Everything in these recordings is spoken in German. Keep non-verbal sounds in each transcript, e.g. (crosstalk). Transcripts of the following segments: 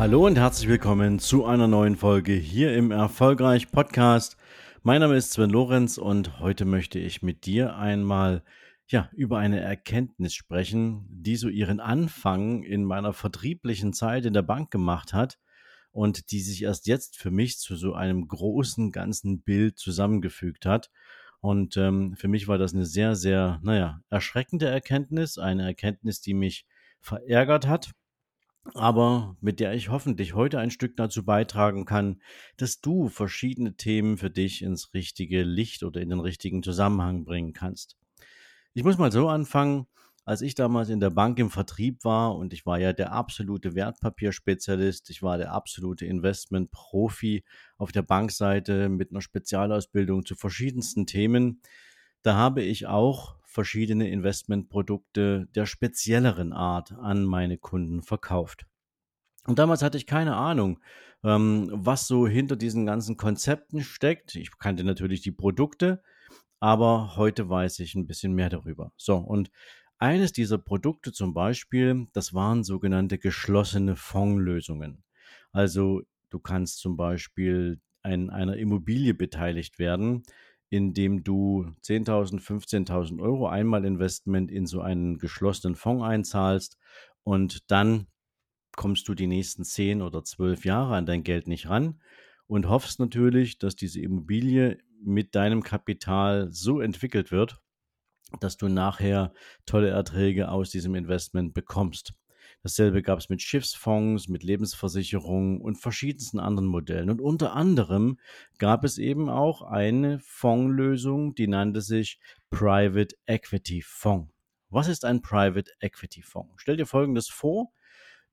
Hallo und herzlich willkommen zu einer neuen Folge hier im Erfolgreich Podcast. Mein Name ist Sven Lorenz und heute möchte ich mit dir einmal ja, über eine Erkenntnis sprechen, die so ihren Anfang in meiner vertrieblichen Zeit in der Bank gemacht hat und die sich erst jetzt für mich zu so einem großen ganzen Bild zusammengefügt hat. Und ähm, für mich war das eine sehr, sehr, naja, erschreckende Erkenntnis, eine Erkenntnis, die mich verärgert hat, aber mit der ich hoffentlich heute ein Stück dazu beitragen kann, dass du verschiedene Themen für dich ins richtige Licht oder in den richtigen Zusammenhang bringen kannst. Ich muss mal so anfangen, als ich damals in der Bank im Vertrieb war und ich war ja der absolute Wertpapierspezialist, ich war der absolute Investmentprofi auf der Bankseite mit einer Spezialausbildung zu verschiedensten Themen, da habe ich auch verschiedene Investmentprodukte der spezielleren Art an meine Kunden verkauft. Und damals hatte ich keine Ahnung, ähm, was so hinter diesen ganzen Konzepten steckt. Ich kannte natürlich die Produkte, aber heute weiß ich ein bisschen mehr darüber. So, und eines dieser Produkte zum Beispiel, das waren sogenannte geschlossene Fondslösungen. Also du kannst zum Beispiel an einer Immobilie beteiligt werden, indem du 10.000, 15.000 Euro einmal Investment in so einen geschlossenen Fonds einzahlst und dann kommst du die nächsten 10 oder 12 Jahre an dein Geld nicht ran und hoffst natürlich, dass diese Immobilie mit deinem Kapital so entwickelt wird, dass du nachher tolle Erträge aus diesem Investment bekommst. Dasselbe gab es mit Schiffsfonds, mit Lebensversicherungen und verschiedensten anderen Modellen. Und unter anderem gab es eben auch eine Fondslösung, die nannte sich Private Equity Fonds. Was ist ein Private Equity Fonds? Stell dir Folgendes vor.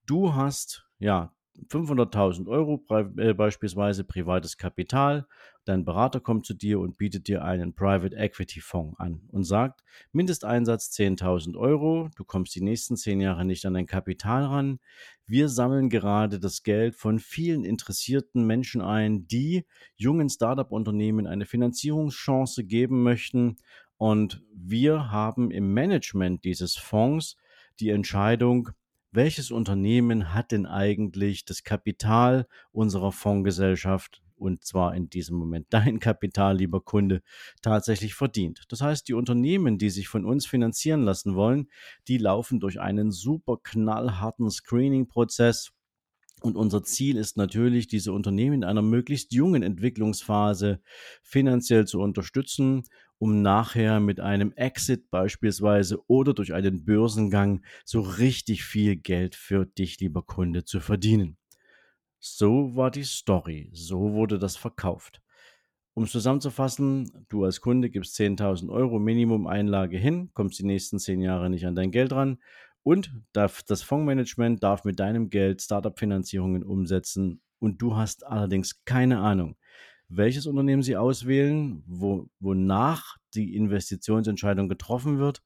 Du hast ja 500.000 Euro äh, beispielsweise privates Kapital. Dein Berater kommt zu dir und bietet dir einen Private Equity Fonds an und sagt, Mindesteinsatz 10.000 Euro, du kommst die nächsten 10 Jahre nicht an dein Kapital ran. Wir sammeln gerade das Geld von vielen interessierten Menschen ein, die jungen Startup-Unternehmen eine Finanzierungschance geben möchten. Und wir haben im Management dieses Fonds die Entscheidung, welches Unternehmen hat denn eigentlich das Kapital unserer Fondsgesellschaft und zwar in diesem Moment (laughs) dein Kapital, lieber Kunde, tatsächlich verdient. Das heißt, die Unternehmen, die sich von uns finanzieren lassen wollen, die laufen durch einen super knallharten Screening-Prozess. Und unser Ziel ist natürlich, diese Unternehmen in einer möglichst jungen Entwicklungsphase finanziell zu unterstützen um nachher mit einem Exit beispielsweise oder durch einen Börsengang so richtig viel Geld für dich, lieber Kunde, zu verdienen. So war die Story, so wurde das verkauft. Um es zusammenzufassen, du als Kunde gibst 10.000 Euro Minimum Einlage hin, kommst die nächsten 10 Jahre nicht an dein Geld ran und das Fondsmanagement darf mit deinem Geld Startup-Finanzierungen umsetzen und du hast allerdings keine Ahnung, welches Unternehmen Sie auswählen, wo, wonach die Investitionsentscheidung getroffen wird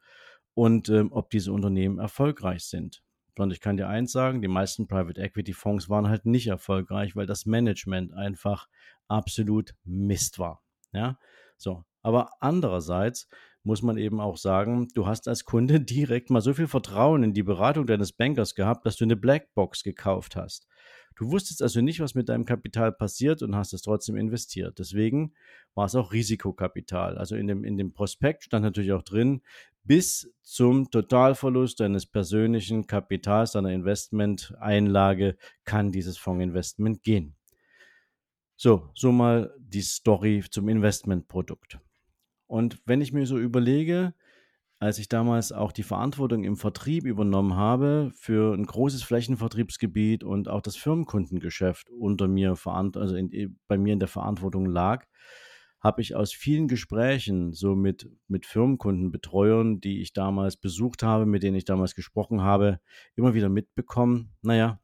und ähm, ob diese Unternehmen erfolgreich sind. Und ich kann dir eins sagen, die meisten Private Equity Fonds waren halt nicht erfolgreich, weil das Management einfach absolut Mist war. Ja, so. Aber andererseits muss man eben auch sagen, du hast als Kunde direkt mal so viel Vertrauen in die Beratung deines Bankers gehabt, dass du eine Blackbox gekauft hast. Du wusstest also nicht, was mit deinem Kapital passiert und hast es trotzdem investiert. Deswegen war es auch Risikokapital. Also in dem, in dem Prospekt stand natürlich auch drin, bis zum Totalverlust deines persönlichen Kapitals, deiner Investmenteinlage kann dieses Fondsinvestment gehen. So, so mal die Story zum Investmentprodukt. Und wenn ich mir so überlege, als ich damals auch die Verantwortung im Vertrieb übernommen habe für ein großes Flächenvertriebsgebiet und auch das Firmenkundengeschäft unter mir, also in, bei mir in der Verantwortung lag, habe ich aus vielen Gesprächen so mit, mit Firmenkundenbetreuern, die ich damals besucht habe, mit denen ich damals gesprochen habe, immer wieder mitbekommen, naja,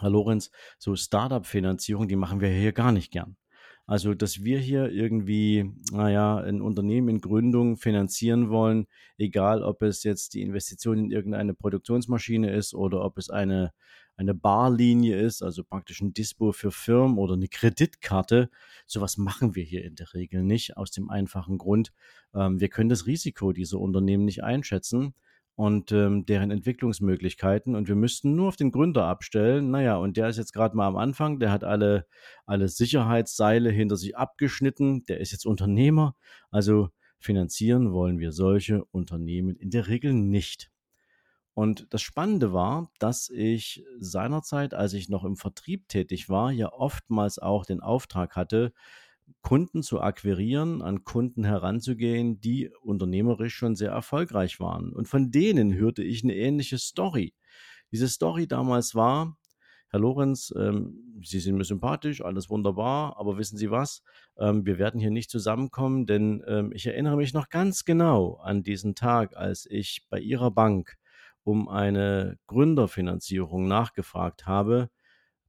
Herr Lorenz, so Startup-Finanzierung, die machen wir hier gar nicht gern. Also, dass wir hier irgendwie, naja, ein Unternehmen in Gründung finanzieren wollen, egal ob es jetzt die Investition in irgendeine Produktionsmaschine ist oder ob es eine, eine Barlinie ist, also praktisch ein Dispo für Firmen oder eine Kreditkarte. Sowas machen wir hier in der Regel nicht, aus dem einfachen Grund, ähm, wir können das Risiko dieser Unternehmen nicht einschätzen und ähm, deren Entwicklungsmöglichkeiten. Und wir müssten nur auf den Gründer abstellen. Naja, und der ist jetzt gerade mal am Anfang, der hat alle, alle Sicherheitsseile hinter sich abgeschnitten, der ist jetzt Unternehmer. Also finanzieren wollen wir solche Unternehmen in der Regel nicht. Und das Spannende war, dass ich seinerzeit, als ich noch im Vertrieb tätig war, ja oftmals auch den Auftrag hatte, Kunden zu akquirieren, an Kunden heranzugehen, die unternehmerisch schon sehr erfolgreich waren. Und von denen hörte ich eine ähnliche Story. Diese Story damals war, Herr Lorenz, ähm, Sie sind mir sympathisch, alles wunderbar, aber wissen Sie was? Ähm, wir werden hier nicht zusammenkommen, denn ähm, ich erinnere mich noch ganz genau an diesen Tag, als ich bei Ihrer Bank um eine Gründerfinanzierung nachgefragt habe.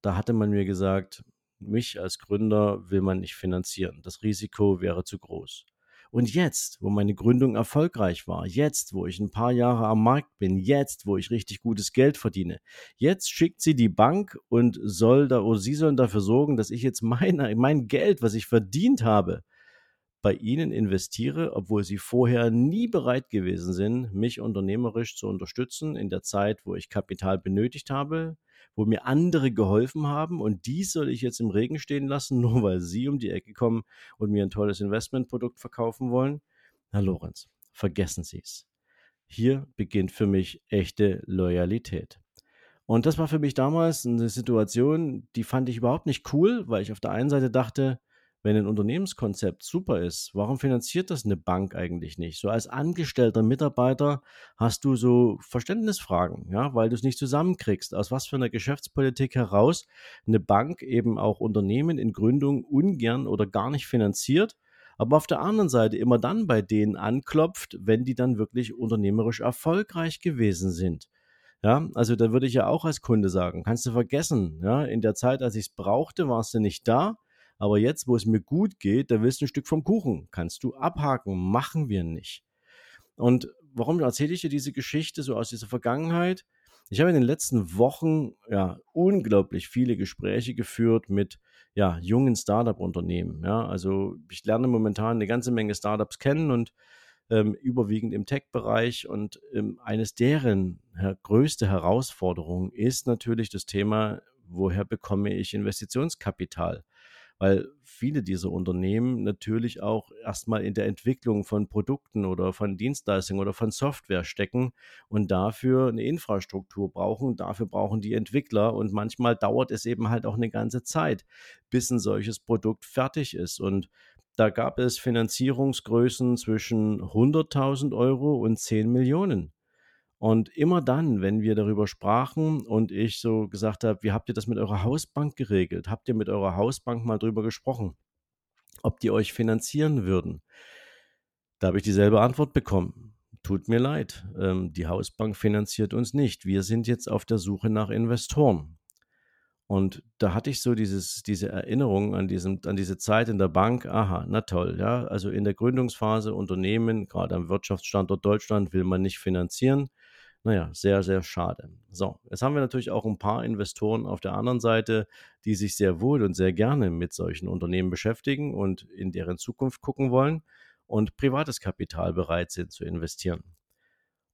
Da hatte man mir gesagt, mich als Gründer will man nicht finanzieren. Das Risiko wäre zu groß. Und jetzt, wo meine Gründung erfolgreich war, jetzt, wo ich ein paar Jahre am Markt bin, jetzt, wo ich richtig gutes Geld verdiene, jetzt schickt sie die Bank und soll da, oder sie sollen dafür sorgen, dass ich jetzt mein, mein Geld, was ich verdient habe, bei Ihnen investiere, obwohl Sie vorher nie bereit gewesen sind, mich unternehmerisch zu unterstützen in der Zeit, wo ich Kapital benötigt habe, wo mir andere geholfen haben und die soll ich jetzt im Regen stehen lassen, (laughs) nur weil Sie um die Ecke kommen und mir ein tolles Investmentprodukt verkaufen wollen? Herr Lorenz, vergessen Sie es. Hier beginnt für mich echte Loyalität. Und das war für mich damals eine Situation, die fand ich überhaupt nicht cool, weil ich auf der einen Seite dachte, wenn ein Unternehmenskonzept super ist, warum finanziert das eine Bank eigentlich nicht? So als angestellter Mitarbeiter hast du so Verständnisfragen, ja, weil du es nicht zusammenkriegst. Aus was für einer Geschäftspolitik heraus eine Bank eben auch Unternehmen in Gründung ungern oder gar nicht finanziert, aber auf der anderen Seite immer dann bei denen anklopft, wenn die dann wirklich unternehmerisch erfolgreich gewesen sind. Ja, also da würde ich ja auch als Kunde sagen, kannst du vergessen, ja, in der Zeit, als ich es brauchte, warst du nicht da aber jetzt, wo es mir gut geht, da willst du ein Stück vom Kuchen. Kannst du abhaken. Machen wir nicht. Und warum erzähle ich dir diese Geschichte so aus dieser Vergangenheit? Ich habe in den letzten Wochen ja unglaublich viele Gespräche geführt mit ja, jungen Startup-Unternehmen. Ja, also ich lerne momentan eine ganze Menge Startups kennen und ähm, überwiegend im Tech-Bereich. Und ähm, eines deren her größte Herausforderungen ist natürlich das Thema, woher bekomme ich Investitionskapital? Weil viele dieser Unternehmen natürlich auch erstmal in der Entwicklung von Produkten oder von Dienstleistungen oder von Software stecken und dafür eine Infrastruktur brauchen. Dafür brauchen die Entwickler und manchmal dauert es eben halt auch eine ganze Zeit, bis ein solches Produkt fertig ist. Und da gab es Finanzierungsgrößen zwischen 100.000 Euro und 10 Millionen. Und immer dann, wenn wir darüber sprachen und ich so gesagt habe, wie habt ihr das mit eurer Hausbank geregelt? Habt ihr mit eurer Hausbank mal drüber gesprochen, ob die euch finanzieren würden? Da habe ich dieselbe Antwort bekommen. Tut mir leid, ähm, die Hausbank finanziert uns nicht. Wir sind jetzt auf der Suche nach Investoren. Und da hatte ich so dieses, diese Erinnerung an, diesem, an diese Zeit in der Bank. Aha, na toll, ja. Also in der Gründungsphase Unternehmen, gerade am Wirtschaftsstandort Deutschland, will man nicht finanzieren. Naja, sehr, sehr schade. So, jetzt haben wir natürlich auch ein paar Investoren auf der anderen Seite, die sich sehr wohl und sehr gerne mit solchen Unternehmen beschäftigen und in deren Zukunft gucken wollen und privates Kapital bereit sind zu investieren.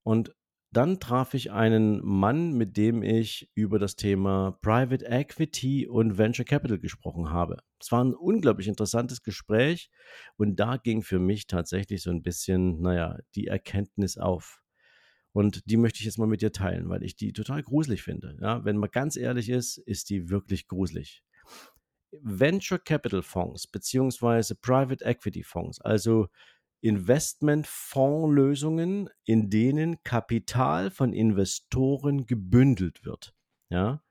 Und dann traf ich einen Mann, mit dem ich über das Thema Private Equity und Venture Capital gesprochen habe. Es war ein unglaublich interessantes Gespräch und da ging für mich tatsächlich so ein bisschen, naja, die Erkenntnis auf. Und die möchte ich jetzt mal mit dir teilen, weil ich die total gruselig finde. Ja, wenn man ganz ehrlich ist, ist die wirklich gruselig. Venture Capital Fonds beziehungsweise Private Equity Fonds, also Investmentfondslösungen, in denen Kapital von Investoren gebündelt wird, ja,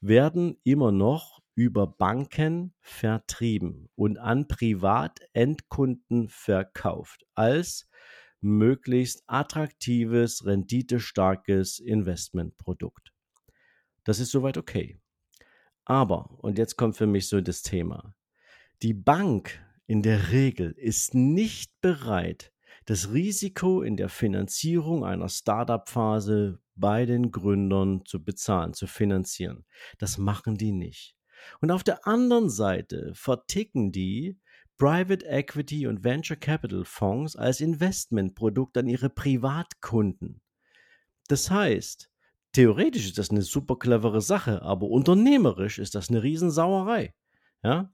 werden immer noch über Banken vertrieben und an Privatendkunden verkauft als möglichst attraktives, renditestarkes Investmentprodukt. Das ist soweit okay. Aber, und jetzt kommt für mich so das Thema, die Bank in der Regel ist nicht bereit, das Risiko in der Finanzierung einer Startup-Phase bei den Gründern zu bezahlen, zu finanzieren. Das machen die nicht. Und auf der anderen Seite verticken die Private Equity und Venture Capital Fonds als Investmentprodukt an ihre Privatkunden. Das heißt, theoretisch ist das eine super clevere Sache, aber unternehmerisch ist das eine Riesensauerei. Ja?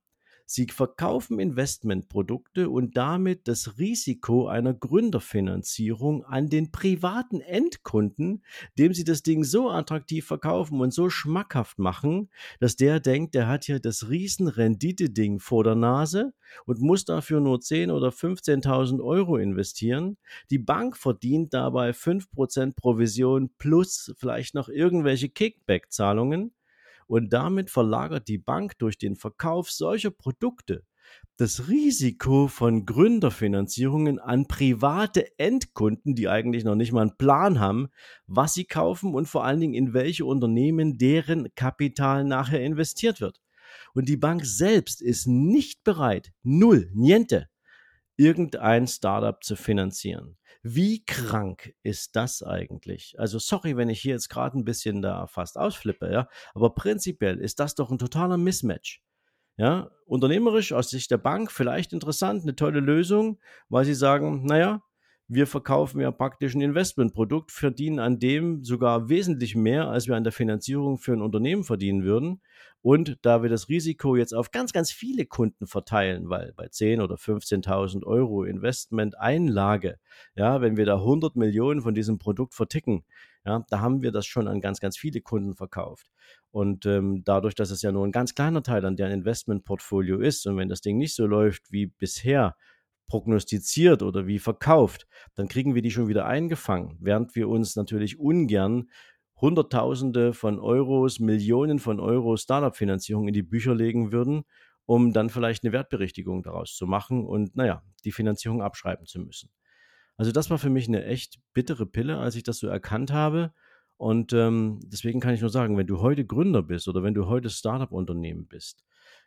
Sie verkaufen Investmentprodukte und damit das Risiko einer Gründerfinanzierung an den privaten Endkunden, dem sie das Ding so attraktiv verkaufen und so schmackhaft machen, dass der denkt, der hat hier das Riesenrendite-Ding vor der Nase und muss dafür nur 10.000 oder 15.000 Euro investieren. Die Bank verdient dabei 5% Provision plus vielleicht noch irgendwelche Kickback-Zahlungen und damit verlagert die Bank durch den Verkauf solcher Produkte das Risiko von Gründerfinanzierungen an private Endkunden, die eigentlich noch nicht mal einen Plan haben, was sie kaufen und vor allen Dingen in welche Unternehmen deren Kapital nachher investiert wird. Und die Bank selbst ist nicht bereit, null, niente, irgendein Startup zu finanzieren. Wie krank ist das eigentlich? Also sorry, wenn ich hier jetzt gerade ein bisschen da fast ausflippe, ja, aber prinzipiell ist das doch ein totaler Mismatch. Ja, unternehmerisch aus Sicht der Bank vielleicht interessant, eine tolle Lösung, weil sie sagen, naja, wir verkaufen ja praktisch ein Investmentprodukt, verdienen an dem sogar wesentlich mehr, als wir an der Finanzierung für ein Unternehmen verdienen würden. Und da wir das Risiko jetzt auf ganz, ganz viele Kunden verteilen, weil bei 10.000 oder 15.000 Euro Investment-Einlage, ja, wenn wir da 100 Millionen von diesem Produkt verticken, ja, da haben wir das schon an ganz, ganz viele Kunden verkauft. Und ähm, dadurch, dass es ja nur ein ganz kleiner Teil an deren Investmentportfolio ist und wenn das Ding nicht so läuft wie bisher, prognostiziert oder wie verkauft, dann kriegen wir die schon wieder eingefangen, während wir uns natürlich ungern Hunderttausende von Euros, Millionen von Euro Startup-Finanzierung in die Bücher legen würden, um dann vielleicht eine Wertberichtigung daraus zu machen und naja, die Finanzierung abschreiben zu müssen. Also das war für mich eine echt bittere Pille, als ich das so erkannt habe. Und ähm, deswegen kann ich nur sagen, wenn du heute Gründer bist oder wenn du heute Startup-Unternehmen bist,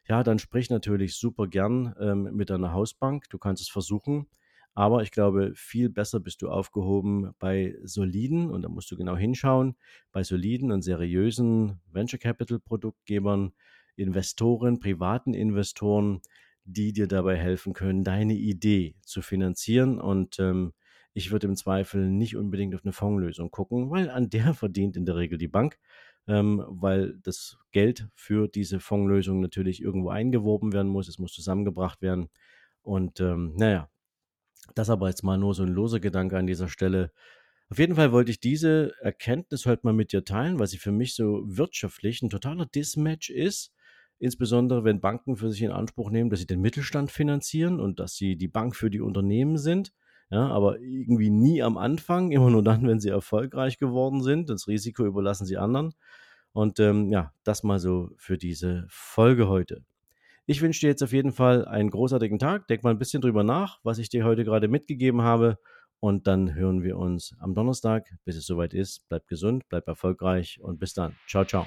ja, dann sprich natürlich super gern ähm, mit deiner Hausbank. Du kannst es versuchen. Aber ich glaube, viel besser bist du aufgehoben bei soliden, und da musst du genau hinschauen, bei soliden und seriösen Venture Capital Produktgebern, Investoren, privaten Investoren, die dir dabei helfen können, deine Idee zu finanzieren. Und ähm, ich würde im Zweifel nicht unbedingt auf eine Fondslösung gucken, weil an der (laughs) verdient in der Regel die Bank ähm, weil das Geld für diese Fondslösung natürlich irgendwo eingeworben werden muss, es muss zusammengebracht werden. Und ähm, naja, das aber jetzt mal nur so ein loser Gedanke an dieser Stelle. Auf jeden Fall wollte ich diese Erkenntnis heute mal mit dir teilen, weil sie für mich so wirtschaftlich ein totaler Dismatch ist. Insbesondere wenn Banken für sich in Anspruch nehmen, dass sie den Mittelstand finanzieren und dass sie die Bank für die Unternehmen sind. Ja, aber irgendwie nie am Anfang, (laughs) immer nur dann, wenn sie erfolgreich geworden sind. Das Risiko überlassen sie anderen. Und ähm, ja, das mal so für diese Folge heute. Ich wünsche dir jetzt auf jeden Fall einen großartigen Tag. Denk mal ein bisschen drüber nach, was ich dir heute gerade mitgegeben habe. Und dann hören wir uns am Donnerstag, bis es soweit ist. Bleib gesund, bleib erfolgreich und bis dann. Ciao, ciao.